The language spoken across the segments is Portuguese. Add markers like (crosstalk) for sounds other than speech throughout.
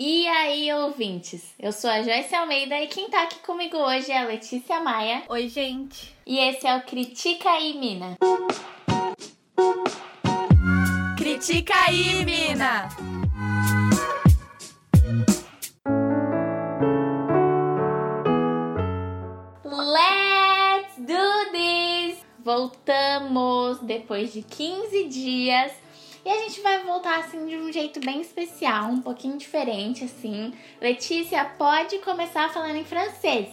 E aí, ouvintes? Eu sou a Joyce Almeida e quem tá aqui comigo hoje é a Letícia Maia. Oi, gente. E esse é o Critica aí, Mina. Critica aí, Mina! Let's do this! Voltamos depois de 15 dias e a gente vai voltar assim de um jeito bem especial, um pouquinho diferente assim. Letícia, pode começar falando em francês.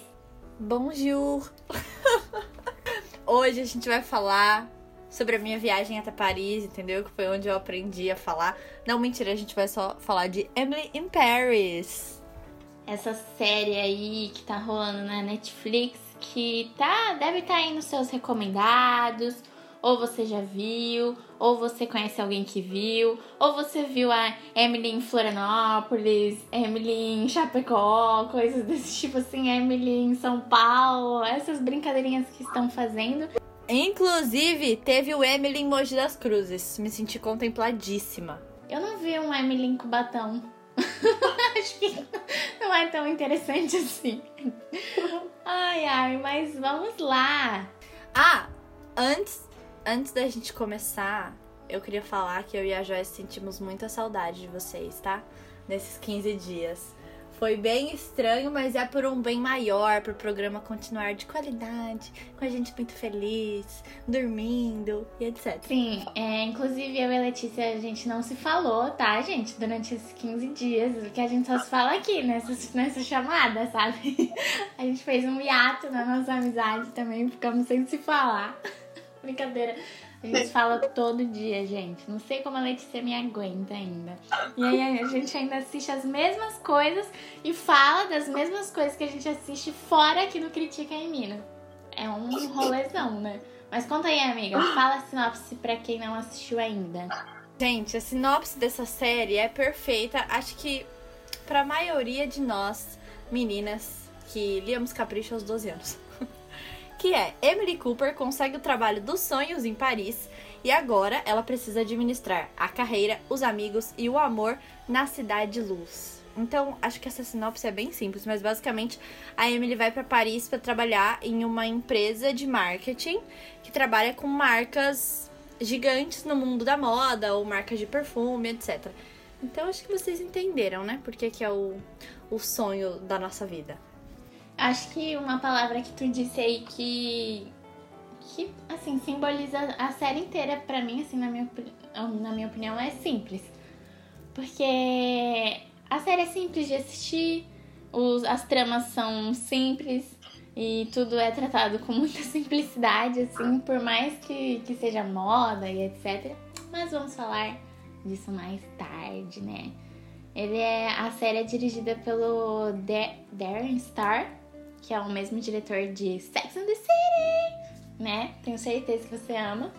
Bonjour! (laughs) Hoje a gente vai falar sobre a minha viagem até Paris, entendeu? Que foi onde eu aprendi a falar. Não, mentira, a gente vai só falar de Emily in Paris. Essa série aí que tá rolando na Netflix, que tá, deve estar tá aí nos seus recomendados ou você já viu, ou você conhece alguém que viu, ou você viu a Emily em Florianópolis, Emily em Chapecó, coisas desse tipo assim, Emily em São Paulo, essas brincadeirinhas que estão fazendo. Inclusive, teve o Emily em Mogi das Cruzes. Me senti contempladíssima. Eu não vi um Emily em Cubatão. (laughs) Acho que não é tão interessante assim. Ai, ai, mas vamos lá. Ah, antes antes da gente começar, eu queria falar que eu e a Joyce sentimos muita saudade de vocês, tá? Nesses 15 dias. Foi bem estranho, mas é por um bem maior, para o programa continuar de qualidade, com a gente muito feliz, dormindo e etc. Sim, é, inclusive eu e a Letícia, a gente não se falou, tá, gente? Durante esses 15 dias, que a gente só se fala aqui, nessa, nessa chamada, sabe? (laughs) A gente fez um hiato na nossa amizade também, ficamos sem se falar. Brincadeira. A gente fala todo dia, gente. Não sei como a Letícia me aguenta ainda. E aí a gente ainda assiste as mesmas coisas e fala das mesmas coisas que a gente assiste fora aqui no Critica em Minas. É um rolezão, né? Mas conta aí, amiga. Fala a sinopse pra quem não assistiu ainda. Gente, a sinopse dessa série é perfeita. Acho que pra maioria de nós, meninas, que líamos Capricho aos 12 anos que é Emily Cooper consegue o trabalho dos sonhos em Paris e agora ela precisa administrar a carreira, os amigos e o amor na cidade luz. Então, acho que essa sinopse é bem simples, mas basicamente a Emily vai para Paris para trabalhar em uma empresa de marketing que trabalha com marcas gigantes no mundo da moda ou marcas de perfume, etc. Então, acho que vocês entenderam, né? Porque que é o, o sonho da nossa vida. Acho que uma palavra que tu disse aí que que assim simboliza a série inteira para mim, assim, na minha na minha opinião é simples. Porque a série é simples de assistir, os, as tramas são simples e tudo é tratado com (laughs) muita simplicidade, assim, por mais que, que seja moda e etc. Mas vamos falar disso mais tarde, né? Ele é a série é dirigida pelo Darren Star que é o mesmo diretor de Sex and the City, né? Tenho certeza que você ama.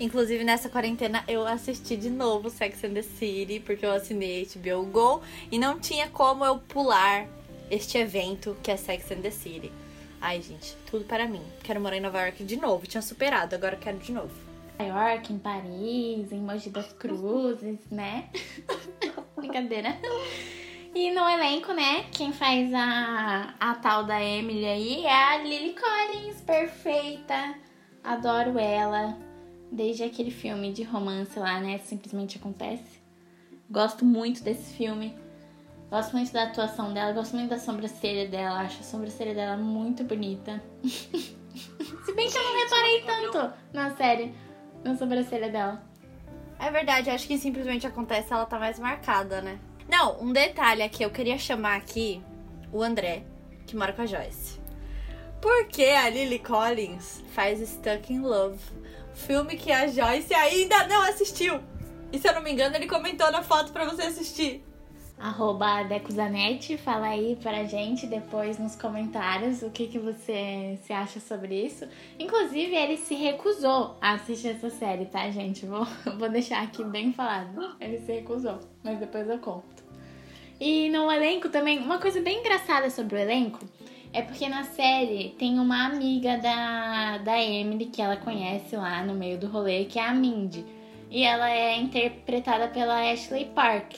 Inclusive, nessa quarentena, eu assisti de novo Sex and the City, porque eu assinei HBO Go e não tinha como eu pular este evento que é Sex and the City. Ai, gente, tudo para mim. Quero morar em Nova York de novo. Tinha superado, agora quero de novo. Nova York, em Paris, em Mogi das (laughs) Cruzes, né? (laughs) Brincadeira. E no elenco, né, quem faz a, a tal da Emily aí é a Lily Collins, perfeita. Adoro ela. Desde aquele filme de romance lá, né, Simplesmente Acontece. Gosto muito desse filme. Gosto muito da atuação dela, gosto muito da sobrancelha dela. Acho a sobrancelha dela muito bonita. (laughs) Se bem que eu não reparei tanto na série, na sobrancelha dela. É verdade, acho que simplesmente acontece, ela tá mais marcada, né? Não, um detalhe aqui, eu queria chamar aqui o André, que mora com a Joyce. Porque a Lily Collins faz Stuck in Love, filme que a Joyce ainda não assistiu. E se eu não me engano, ele comentou na foto para você assistir. Arroba Decuzanete, fala aí pra gente depois nos comentários o que, que você se acha sobre isso. Inclusive, ele se recusou a assistir essa série, tá, gente? Vou, (laughs) vou deixar aqui bem falado. Ele se recusou, mas depois eu conto. E no elenco também, uma coisa bem engraçada sobre o elenco é porque na série tem uma amiga da, da Emily que ela conhece lá no meio do rolê, que é a Mindy. E ela é interpretada pela Ashley Park.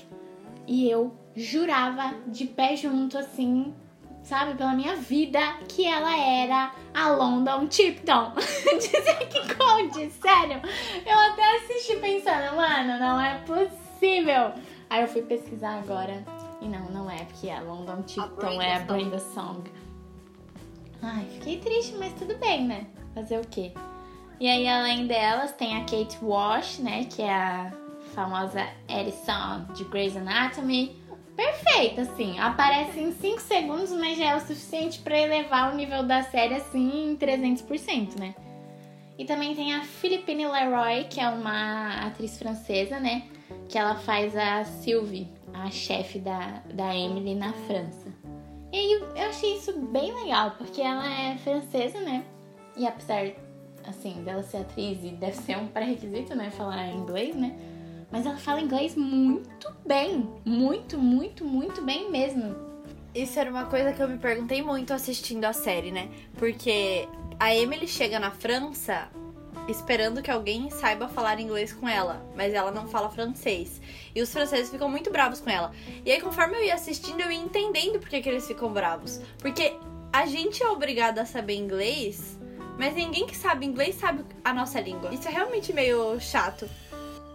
E eu jurava de pé junto, assim, sabe, pela minha vida, que ela era a London Tipton. (laughs) Dizer que conte, sério. Eu até assisti pensando, mano, não é possível. Aí eu fui pesquisar agora. E não, não é, porque a London Tipton é a Brenda Song. Ai, fiquei triste, mas tudo bem, né? Fazer o quê? E aí, além delas, tem a Kate Walsh, né? Que é a famosa Edison de Grey's Anatomy. Perfeita, assim. Aparece em 5 segundos, mas já é o suficiente para elevar o nível da série, assim, em 300%, né? E também tem a Philippine Leroy, que é uma atriz francesa, né? Que ela faz a Sylvie, a chefe da, da Emily na França. E aí eu achei isso bem legal, porque ela é francesa, né? E apesar, assim, dela ser atriz e deve ser um pré-requisito, né? Falar inglês, né? Mas ela fala inglês muito bem. Muito, muito, muito bem mesmo. Isso era uma coisa que eu me perguntei muito assistindo a série, né? Porque a Emily chega na França esperando que alguém saiba falar inglês com ela, mas ela não fala francês. E os franceses ficam muito bravos com ela. E aí, conforme eu ia assistindo, eu ia entendendo por que, que eles ficam bravos. Porque a gente é obrigado a saber inglês, mas ninguém que sabe inglês sabe a nossa língua. Isso é realmente meio chato.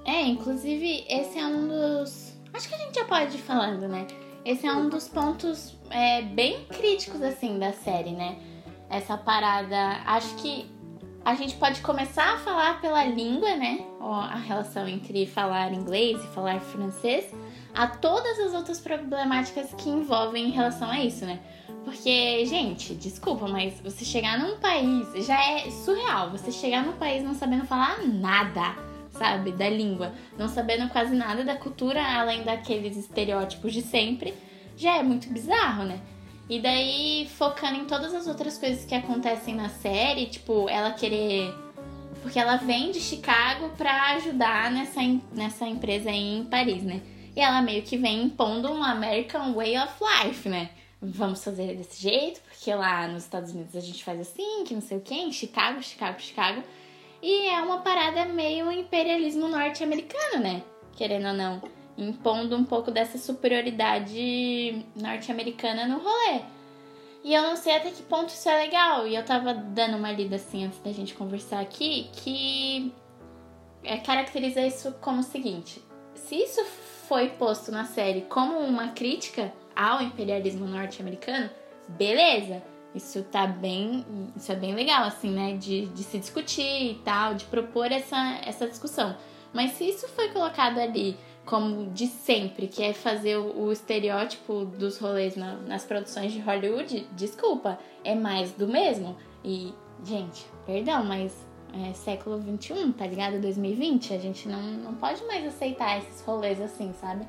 É, inclusive, esse é um dos. Acho que a gente já pode ir falando, né? Esse é um dos pontos é, bem críticos, assim, da série, né? Essa parada. Acho que a gente pode começar a falar pela língua, né? A relação entre falar inglês e falar francês, a todas as outras problemáticas que envolvem em relação a isso, né? Porque, gente, desculpa, mas você chegar num país já é surreal. Você chegar num país não sabendo falar nada, sabe, da língua, não sabendo quase nada da cultura, além daqueles estereótipos de sempre, já é muito bizarro, né? E daí, focando em todas as outras coisas que acontecem na série, tipo, ela querer. Porque ela vem de Chicago pra ajudar nessa, nessa empresa aí em Paris, né? E ela meio que vem impondo um American Way of Life, né? Vamos fazer desse jeito, porque lá nos Estados Unidos a gente faz assim, que não sei o quê, em Chicago, Chicago, Chicago. E é uma parada meio imperialismo norte-americano, né? Querendo ou não impondo um pouco dessa superioridade norte-americana no rolê. E eu não sei até que ponto isso é legal. E eu tava dando uma lida assim antes da gente conversar aqui, que é, caracteriza isso como o seguinte: se isso foi posto na série como uma crítica ao imperialismo norte-americano, beleza. Isso tá bem. Isso é bem legal, assim, né? De, de se discutir e tal, de propor essa, essa discussão. Mas se isso foi colocado ali como de sempre, que é fazer o, estereótipo dos rolês na, nas produções de Hollywood, desculpa, é mais do mesmo. E, gente, perdão, mas é século 21, tá ligado? 2020, a gente não, não pode mais aceitar esses rolês assim, sabe?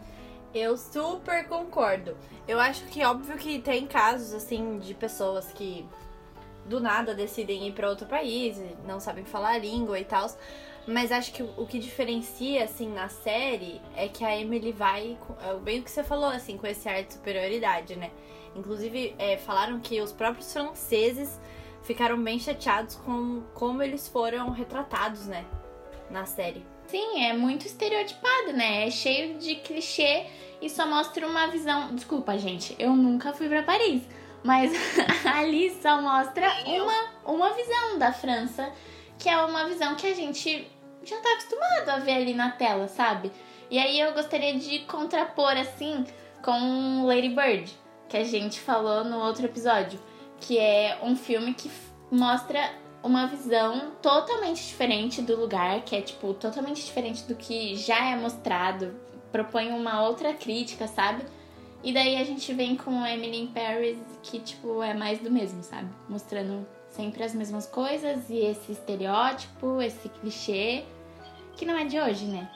Eu super concordo. Eu acho que óbvio que tem casos assim de pessoas que do nada decidem ir para outro país, não sabem falar a língua e tal. Mas acho que o que diferencia, assim, na série é que a Emily vai. É bem o que você falou, assim, com esse ar de superioridade, né? Inclusive, é, falaram que os próprios franceses ficaram bem chateados com como eles foram retratados, né? Na série. Sim, é muito estereotipado, né? É cheio de clichê e só mostra uma visão. Desculpa, gente, eu nunca fui para Paris. Mas (laughs) ali só mostra uma, uma visão da França que é uma visão que a gente já tá acostumado a ver ali na tela, sabe? E aí eu gostaria de contrapor assim com Lady Bird, que a gente falou no outro episódio, que é um filme que mostra uma visão totalmente diferente do lugar, que é tipo totalmente diferente do que já é mostrado, propõe uma outra crítica, sabe? E daí a gente vem com Emily in Paris, que tipo é mais do mesmo, sabe? Mostrando sempre as mesmas coisas e esse estereótipo, esse clichê, que não é de hoje, né?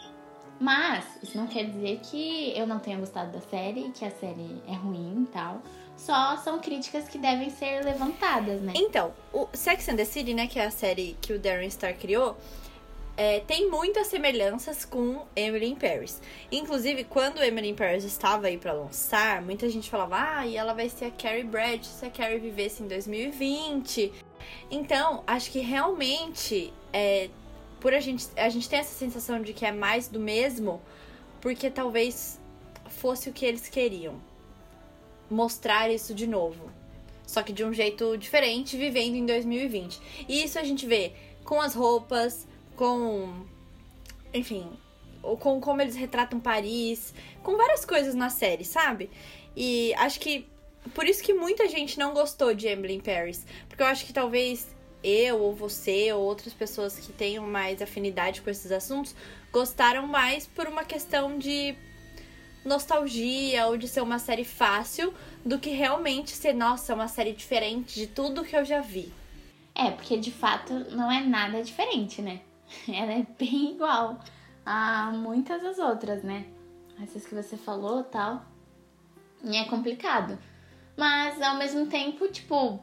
Mas isso não quer dizer que eu não tenha gostado da série, que a série é ruim e tal. Só são críticas que devem ser levantadas, né? Então, o Sex and the City, né, que é a série que o Darren Star criou, é, tem muitas semelhanças com Emily in Paris. Inclusive, quando Emily in Paris estava aí para lançar, muita gente falava: ah, e ela vai ser a Carrie Bradshaw se a Carrie vivesse em 2020. Então, acho que realmente, é, por a gente, a gente tem essa sensação de que é mais do mesmo, porque talvez fosse o que eles queriam. Mostrar isso de novo. Só que de um jeito diferente, vivendo em 2020. E isso a gente vê com as roupas, com. Enfim, com como eles retratam Paris, com várias coisas na série, sabe? E acho que por isso que muita gente não gostou de Emily in Paris, porque eu acho que talvez eu ou você ou outras pessoas que tenham mais afinidade com esses assuntos gostaram mais por uma questão de nostalgia ou de ser uma série fácil do que realmente ser, nossa, uma série diferente de tudo que eu já vi. É, porque de fato não é nada diferente, né? (laughs) Ela é bem igual a muitas das outras, né? Essas que você falou tal. E é complicado. Mas ao mesmo tempo, tipo,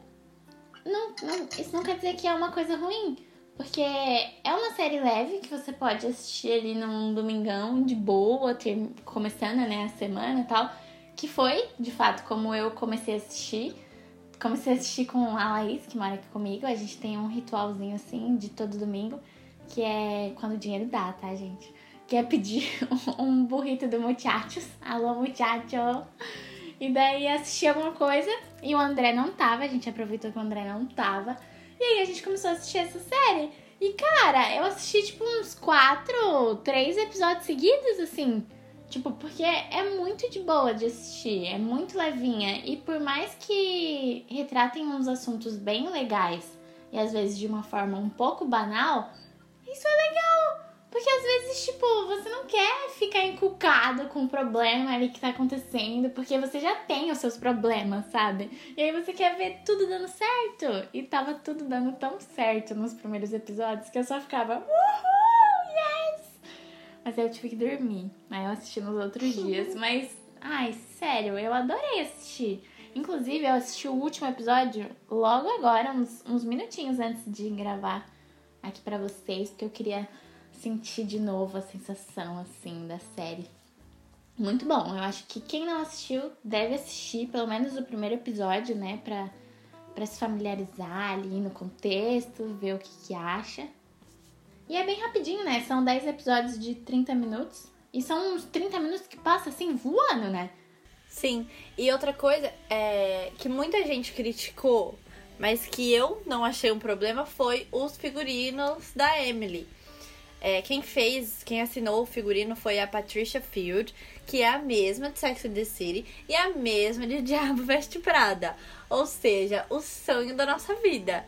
não, não, isso não quer dizer que é uma coisa ruim. Porque é uma série leve que você pode assistir ali num domingão de boa, ter, começando né, a semana e tal. Que foi, de fato, como eu comecei a assistir. Comecei a assistir com a Laís, que mora aqui comigo. A gente tem um ritualzinho assim de todo domingo, que é quando o dinheiro dá, tá, gente? Que é pedir (laughs) um burrito do muchachos. Alô, muchacho! E daí assisti alguma coisa e o André não tava, a gente aproveitou que o André não tava. E aí a gente começou a assistir essa série. E cara, eu assisti tipo uns quatro, três episódios seguidos, assim. Tipo, porque é muito de boa de assistir, é muito levinha. E por mais que retratem uns assuntos bem legais e às vezes de uma forma um pouco banal, isso é legal. Porque às vezes, tipo, você não quer ficar encucado com o problema ali que tá acontecendo, porque você já tem os seus problemas, sabe? E aí você quer ver tudo dando certo. E tava tudo dando tão certo nos primeiros episódios que eu só ficava, uhul, yes! Mas aí eu tive que dormir. Aí eu assisti nos outros (laughs) dias. Mas, ai, sério, eu adorei assistir. Inclusive, eu assisti o último episódio logo agora, uns, uns minutinhos antes de gravar aqui para vocês, porque eu queria sentir de novo a sensação, assim, da série. Muito bom. Eu acho que quem não assistiu deve assistir pelo menos o primeiro episódio, né? Pra, pra se familiarizar ali no contexto, ver o que, que acha. E é bem rapidinho, né? São 10 episódios de 30 minutos. E são uns 30 minutos que passa assim, voando, né? Sim. E outra coisa é que muita gente criticou, mas que eu não achei um problema, foi os figurinos da Emily. É, quem fez, quem assinou o figurino foi a Patricia Field, que é a mesma de Sex and the City e a mesma de (laughs) Diabo Veste Prada. Ou seja, o sonho da nossa vida.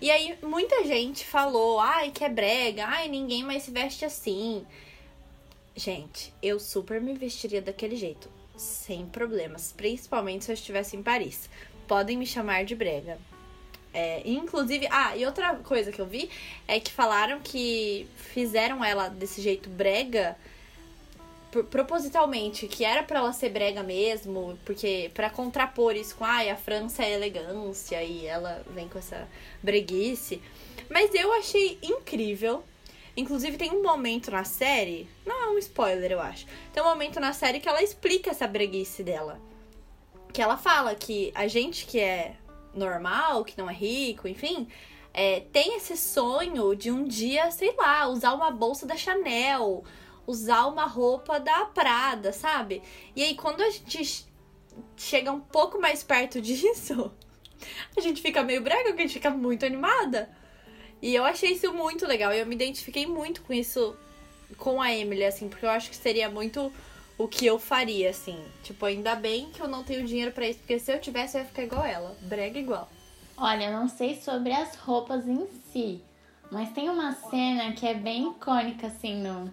E aí muita gente falou, ai, que é brega, ai, ninguém mais se veste assim. Gente, eu super me vestiria daquele jeito, sem problemas, principalmente se eu estivesse em Paris. Podem me chamar de brega. É, inclusive, ah, e outra coisa que eu vi é que falaram que fizeram ela desse jeito brega propositalmente, que era para ela ser brega mesmo, porque para contrapor isso com ai, a França é elegância e ela vem com essa breguice. Mas eu achei incrível. Inclusive tem um momento na série, não é um spoiler, eu acho. Tem um momento na série que ela explica essa breguice dela. Que ela fala que a gente que é normal, que não é rico, enfim, é, tem esse sonho de um dia, sei lá, usar uma bolsa da Chanel, usar uma roupa da Prada, sabe? E aí quando a gente chega um pouco mais perto (laughs) disso, a gente fica meio brega, a gente fica muito animada. E eu achei isso muito legal. Eu me identifiquei muito com isso, com a Emily, assim, porque eu acho que seria muito o que eu faria, assim. Tipo, ainda bem que eu não tenho dinheiro para isso, porque se eu tivesse, eu ia ficar igual ela. Brega igual. Olha, eu não sei sobre as roupas em si, mas tem uma cena que é bem icônica, assim, no,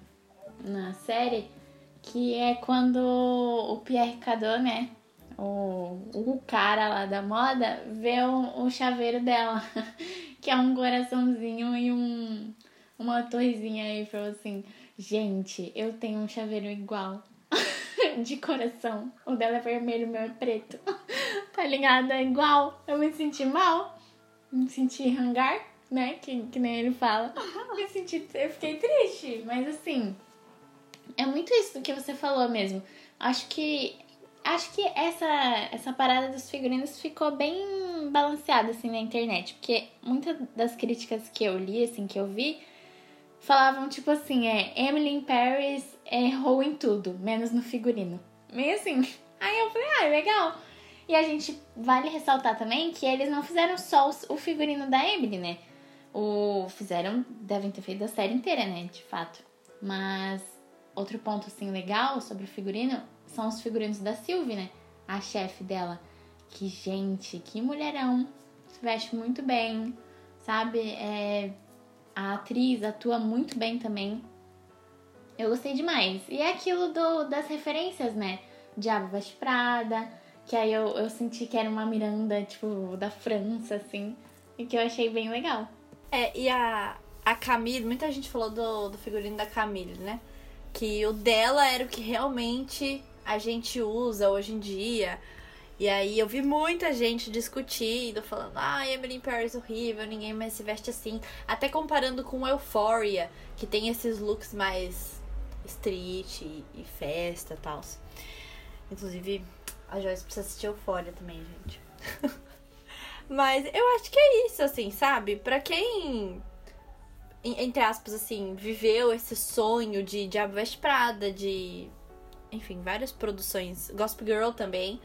na série, que é quando o Pierre Cardot, né, o, o cara lá da moda, vê o, o chaveiro dela, (laughs) que é um coraçãozinho e um, uma torrezinha aí, falou assim, gente, eu tenho um chaveiro igual. De coração. O dela é vermelho, o meu é preto. (laughs) tá ligado? É igual. Eu me senti mal. Me senti hangar, né? Que, que nem ele fala. Me senti. Eu fiquei triste. Mas assim. É muito isso que você falou mesmo. Acho que. Acho que essa, essa parada dos figurinos ficou bem balanceada assim na internet. Porque muitas das críticas que eu li, assim, que eu vi falavam tipo assim, é Emily in Paris errou em tudo, menos no figurino. Meio assim. (laughs) Aí eu falei, ah, legal. E a gente vale ressaltar também que eles não fizeram só o figurino da Emily, né? O fizeram, devem ter feito a série inteira, né? De fato. Mas outro ponto assim legal sobre o figurino são os figurinos da Sylvie, né? A chefe dela. Que gente, que mulherão. Se veste muito bem, sabe? É, a atriz atua muito bem também. Eu gostei demais. E é aquilo do, das referências, né? Diabo Veste Prada, que aí eu, eu senti que era uma Miranda, tipo, da França, assim. E que eu achei bem legal. É, e a, a Camille, muita gente falou do, do figurino da Camille, né? Que o dela era o que realmente a gente usa hoje em dia. E aí eu vi muita gente discutindo, falando, ah, Emily in Paris horrível, ninguém mais se veste assim. Até comparando com Euphoria, que tem esses looks mais street e, e festa e tal. Inclusive, a Joyce precisa assistir Euphoria também, gente. (laughs) Mas eu acho que é isso, assim, sabe? Pra quem, entre aspas, assim, viveu esse sonho de Diabo Veste Prada, de. Enfim, várias produções. Gospel Girl também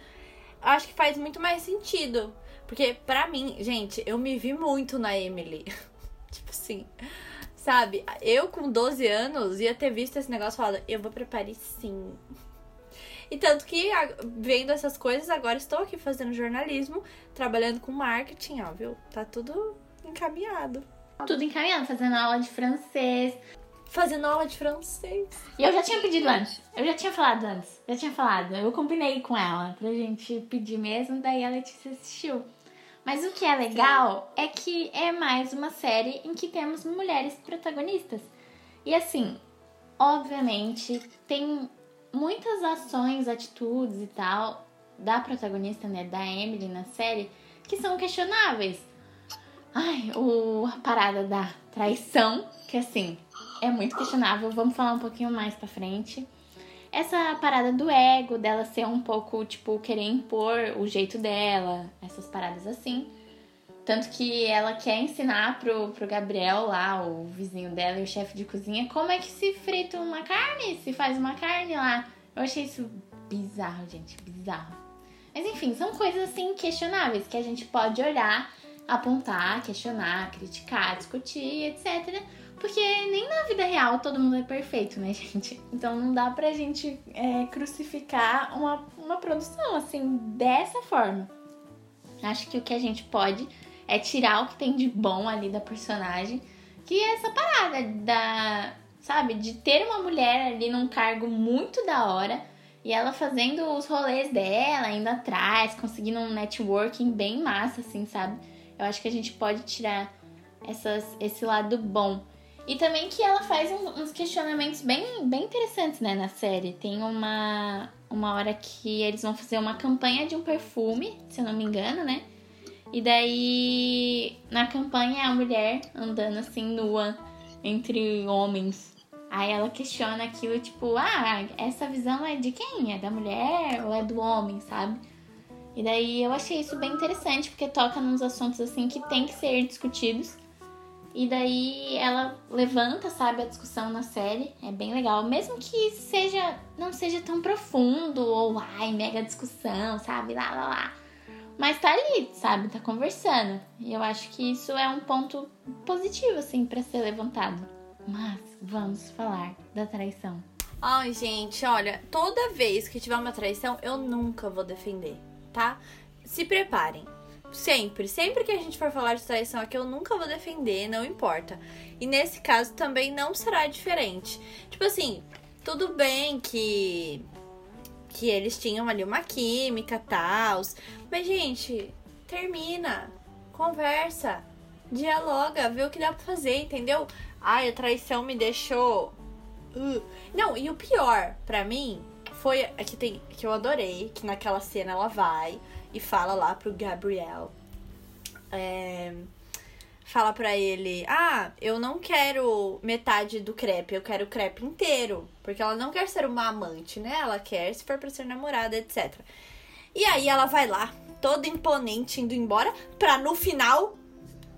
acho que faz muito mais sentido. Porque, pra mim, gente, eu me vi muito na Emily. (laughs) tipo assim, sabe? Eu com 12 anos ia ter visto esse negócio e falado, eu vou pra Paris sim. E tanto que, vendo essas coisas, agora estou aqui fazendo jornalismo, trabalhando com marketing, ó, viu? Tá tudo encaminhado. Tudo encaminhado, fazendo aula de francês, fazendo aula de francês. E eu já tinha pedido antes. Eu já tinha falado antes. Já tinha falado. Eu combinei com ela pra gente pedir mesmo, daí a Letícia assistiu. Mas o que é legal é que é mais uma série em que temos mulheres protagonistas. E assim, obviamente, tem muitas ações, atitudes e tal da protagonista, né, da Emily na série, que são questionáveis. Ai, o, a parada da traição, que assim, é muito questionável. Vamos falar um pouquinho mais pra frente. Essa parada do ego, dela ser um pouco, tipo, querer impor o jeito dela, essas paradas assim. Tanto que ela quer ensinar pro, pro Gabriel lá, o vizinho dela e o chefe de cozinha, como é que se frita uma carne, se faz uma carne lá. Eu achei isso bizarro, gente, bizarro. Mas enfim, são coisas assim questionáveis que a gente pode olhar, apontar, questionar, criticar, discutir, etc. Porque nem na vida real todo mundo é perfeito, né, (laughs) gente? Então não dá pra gente é, crucificar uma, uma produção assim, dessa forma. Acho que o que a gente pode é tirar o que tem de bom ali da personagem, que é essa parada da, sabe, de ter uma mulher ali num cargo muito da hora e ela fazendo os rolês dela, indo atrás, conseguindo um networking bem massa, assim, sabe? Eu acho que a gente pode tirar essas, esse lado bom. E também que ela faz uns questionamentos bem, bem interessantes, né, na série. Tem uma, uma hora que eles vão fazer uma campanha de um perfume, se eu não me engano, né? E daí, na campanha, a mulher andando assim, nua, entre homens. Aí ela questiona aquilo, tipo, ah, essa visão é de quem? É da mulher ou é do homem, sabe? E daí eu achei isso bem interessante, porque toca nos assuntos assim que tem que ser discutidos. E daí ela levanta, sabe, a discussão na série. É bem legal. Mesmo que seja não seja tão profundo ou ai, mega discussão, sabe? Lá, lá, lá. Mas tá ali, sabe? Tá conversando. E eu acho que isso é um ponto positivo, assim, para ser levantado. Mas vamos falar da traição. Ai, gente, olha, toda vez que tiver uma traição, eu nunca vou defender, tá? Se preparem Sempre, sempre que a gente for falar de traição aqui, eu nunca vou defender, não importa. E nesse caso também não será diferente. Tipo assim, tudo bem que que eles tinham ali uma química, tal, mas gente, termina, conversa, dialoga, vê o que dá pra fazer, entendeu? Ai, a traição me deixou uh. Não, e o pior para mim foi que tem que eu adorei, que naquela cena ela vai e fala lá pro Gabriel. É, fala pra ele: Ah, eu não quero metade do crepe, eu quero o crepe inteiro. Porque ela não quer ser uma amante, né? Ela quer, se for pra ser namorada, etc. E aí ela vai lá, toda imponente, indo embora, pra no final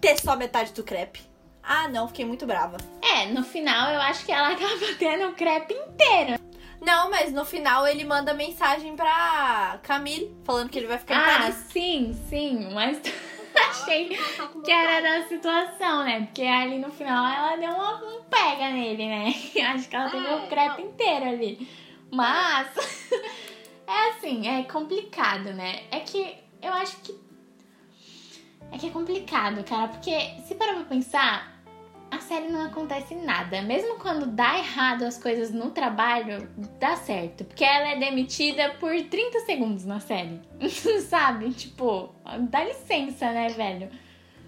ter só metade do crepe. Ah, não, fiquei muito brava. É, no final eu acho que ela (laughs) acaba tendo o crepe inteiro. Não, mas no final ele manda mensagem pra Camille, falando que ele vai ficar em Ah, Paris. sim, sim, mas (laughs) achei que era da situação, né? Porque ali no final ela deu uma, um pega nele, né? (laughs) Acho que ela teve É, o crepe não. inteiro ali. Mas (laughs) é assim, é complicado, né? É que eu acho que. É que é complicado, cara, porque se parar pra pensar, a série não acontece nada. Mesmo quando dá errado as coisas no trabalho, dá certo. Porque ela é demitida por 30 segundos na série. (laughs) sabe? Tipo, dá licença, né, velho?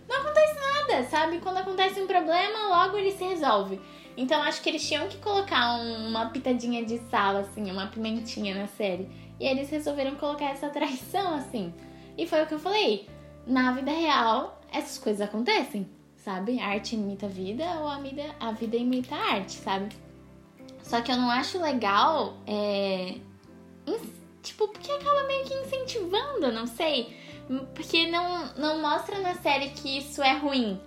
Não acontece nada, sabe? Quando acontece um problema, logo ele se resolve. Então acho que eles tinham que colocar um- uma pitadinha de sal, assim, uma pimentinha na série. E eles resolveram colocar essa traição, assim. E foi o que eu falei. Na vida real, essas coisas acontecem, sabe? A arte imita a vida ou a vida, a vida imita a arte, sabe? Só que eu não acho legal, é... Tipo, porque acaba meio que incentivando, não sei. Porque não, não mostra na série que isso é ruim.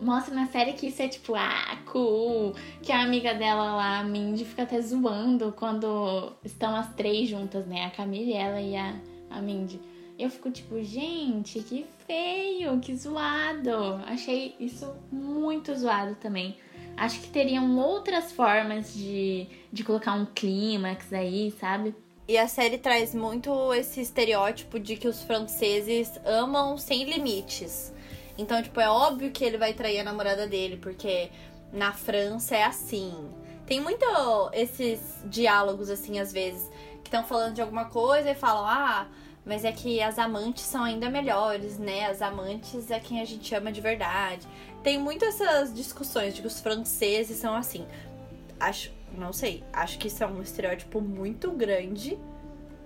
Mostra na série que isso é tipo, ah, cool. Que a amiga dela lá, a Mindy, fica até zoando quando estão as três juntas, né? A Camille, ela e a, a Mindy. Eu fico tipo, gente, que feio, que zoado. Achei isso muito zoado também. Acho que teriam outras formas de, de colocar um clímax aí, sabe? E a série traz muito esse estereótipo de que os franceses amam sem limites. Então, tipo, é óbvio que ele vai trair a namorada dele, porque na França é assim. Tem muito esses diálogos, assim, às vezes, que estão falando de alguma coisa e falam, ah, mas é que as amantes são ainda melhores, né? As amantes é quem a gente ama de verdade. Tem muito essas discussões de que os franceses são assim. Acho, não sei, acho que isso é um estereótipo muito grande.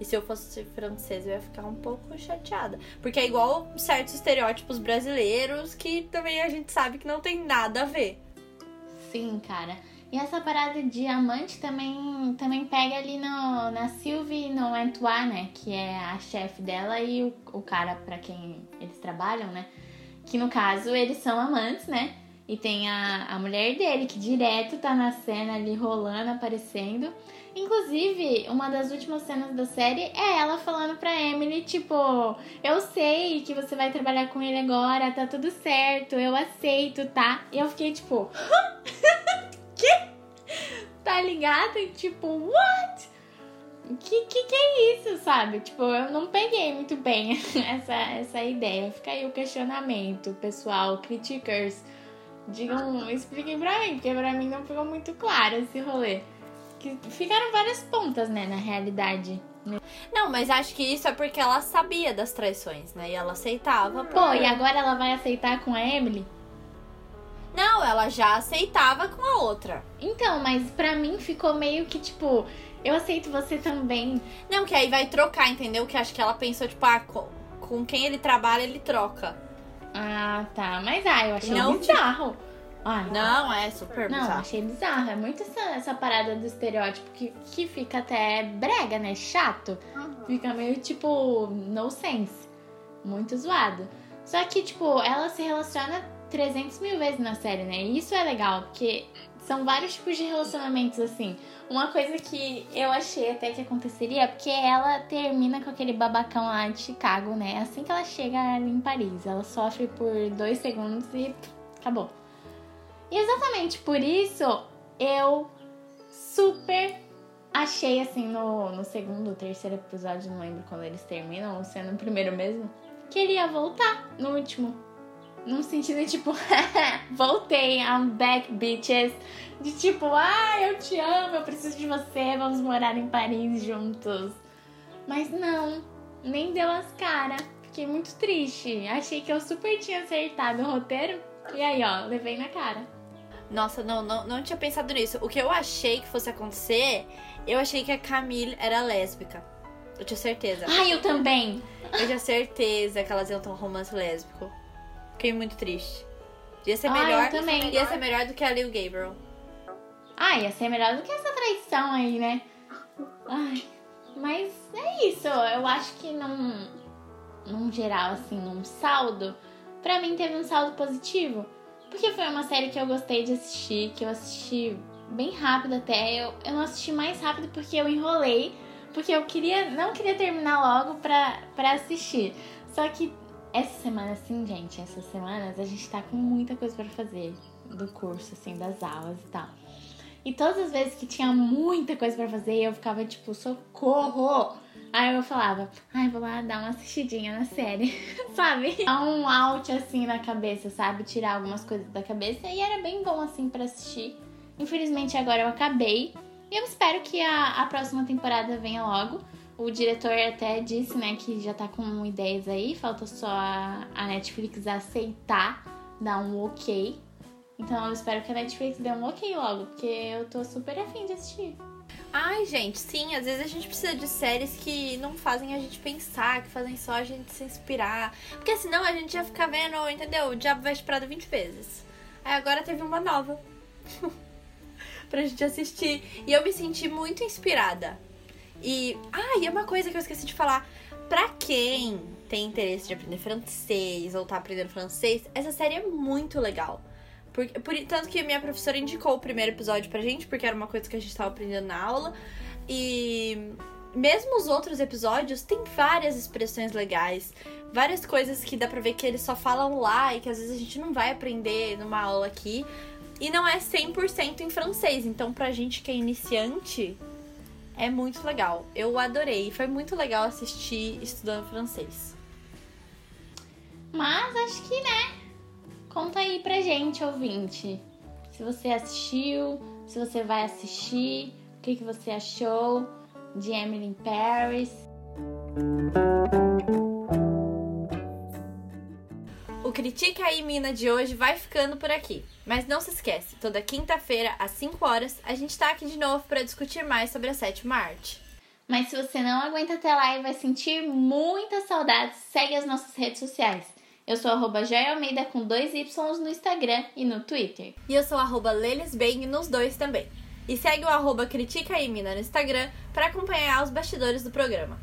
E se eu fosse francesa, eu ia ficar um pouco chateada. Porque é igual certos estereótipos brasileiros que também a gente sabe que não tem nada a ver. Sim, cara. E essa parada de amante também, também pega ali no, na Sylvie no Antoine, né? Que é a chefe dela e o, o cara pra quem eles trabalham, né? Que no caso eles são amantes, né? E tem a, a mulher dele, que direto tá na cena ali rolando, aparecendo. Inclusive, uma das últimas cenas da série é ela falando pra Emily, tipo, eu sei que você vai trabalhar com ele agora, tá tudo certo, eu aceito, tá? E eu fiquei tipo, (laughs) tá ligado? Tipo, what? Que, que que é isso, sabe? Tipo, eu não peguei muito bem (laughs) essa, essa ideia. Fica aí o questionamento, pessoal, criticers. Digam, expliquem pra mim, porque pra mim não ficou muito claro esse rolê. Que ficaram várias pontas, né, na realidade. Não, mas acho que isso é porque ela sabia das traições, né? E ela aceitava. Pô, e agora ela vai aceitar com a Emily? Não, ela já aceitava com a outra. Então, mas pra mim ficou meio que tipo, eu aceito você também. Não, que aí vai trocar, entendeu? Que acho que ela pensou, tipo, ah, com, com quem ele trabalha, ele troca. Ah, tá. Mas ah, eu achei Não, bizarro. Ah, Não, é super Não, bizarro. achei bizarro. É muito essa, essa parada do estereótipo que, que fica até brega, né? Chato. Uhum. Fica meio tipo, no sense. Muito zoado. Só que, tipo, ela se relaciona 300 mil vezes na série, né? E isso é legal, porque são vários tipos de relacionamentos, assim. Uma coisa que eu achei até que aconteceria é porque ela termina com aquele babacão lá de Chicago, né? Assim que ela chega em Paris. Ela sofre por dois segundos e acabou. E exatamente por isso eu super achei assim no, no segundo, terceiro episódio, não lembro quando eles terminam, ou se é no primeiro mesmo, que ele ia voltar no último. Num sentido tipo, (laughs) voltei, I'm back, bitches. De tipo, ah, eu te amo, eu preciso de você, vamos morar em Paris juntos. Mas não, nem deu as caras. Fiquei muito triste. Achei que eu super tinha acertado o roteiro. E aí, ó, levei na cara. Nossa, não, não, não tinha pensado nisso. O que eu achei que fosse acontecer, eu achei que a Camille era lésbica. Eu tinha certeza. Ai, eu também. Eu tinha certeza que elas iam ter um romance lésbico. Fiquei muito triste. Ia ser Ah, melhor. eu também. Ia ser melhor do que a Lil Gabriel. Ah, ia ser melhor do que essa traição aí, né? Ai, mas é isso. Eu acho que num, num geral, assim, num saldo, pra mim teve um saldo positivo. Porque foi uma série que eu gostei de assistir, que eu assisti bem rápido até. Eu, eu não assisti mais rápido porque eu enrolei. Porque eu queria. não queria terminar logo pra, pra assistir. Só que essa semana, assim, gente, essas semanas a gente tá com muita coisa para fazer do curso, assim, das aulas e tal. E todas as vezes que tinha muita coisa para fazer, eu ficava tipo, socorro! Aí eu falava, ai, vou lá dar uma assistidinha na série, (laughs) sabe? Dar um out assim na cabeça, sabe? Tirar algumas coisas da cabeça e era bem bom assim para assistir. Infelizmente agora eu acabei e eu espero que a, a próxima temporada venha logo. O diretor até disse, né, que já tá com ideias aí, falta só a, Netflix aceitar, dar um ok. Então eu espero que a Netflix dê um ok logo, porque eu tô super afim de assistir. Ai, gente, sim, às vezes a gente precisa de séries que não fazem a gente pensar, que fazem só a gente se inspirar. Porque senão a gente ia ficar vendo, entendeu? O Diabo Veste Prada 20 vezes. Aí agora teve uma nova. (laughs) pra gente assistir. E eu me senti muito inspirada. E. Ah, e é uma coisa que eu esqueci de falar. Pra quem tem interesse de aprender francês ou tá aprendendo francês, essa série é muito legal. Por, por, tanto que minha professora indicou o primeiro episódio pra gente, porque era uma coisa que a gente tava aprendendo na aula. E mesmo os outros episódios tem várias expressões legais, várias coisas que dá pra ver que eles só falam lá e que às vezes a gente não vai aprender numa aula aqui. E não é 100% em francês, então pra gente que é iniciante, é muito legal. Eu adorei, foi muito legal assistir estudando francês. Mas acho que, né, Conta aí pra gente, ouvinte. Se você assistiu, se você vai assistir, o que, que você achou de Emily in Paris. Critica aí Mina de hoje vai ficando por aqui. Mas não se esquece, toda quinta-feira às 5 horas a gente tá aqui de novo para discutir mais sobre a sétima arte. Mas se você não aguenta até lá e vai sentir muita saudade, segue as nossas redes sociais. Eu sou arroba Almeida com dois Y no Instagram e no Twitter. E eu sou arroba Lelesbang nos dois também. E segue o arroba Critica aí, Mina no Instagram para acompanhar os bastidores do programa.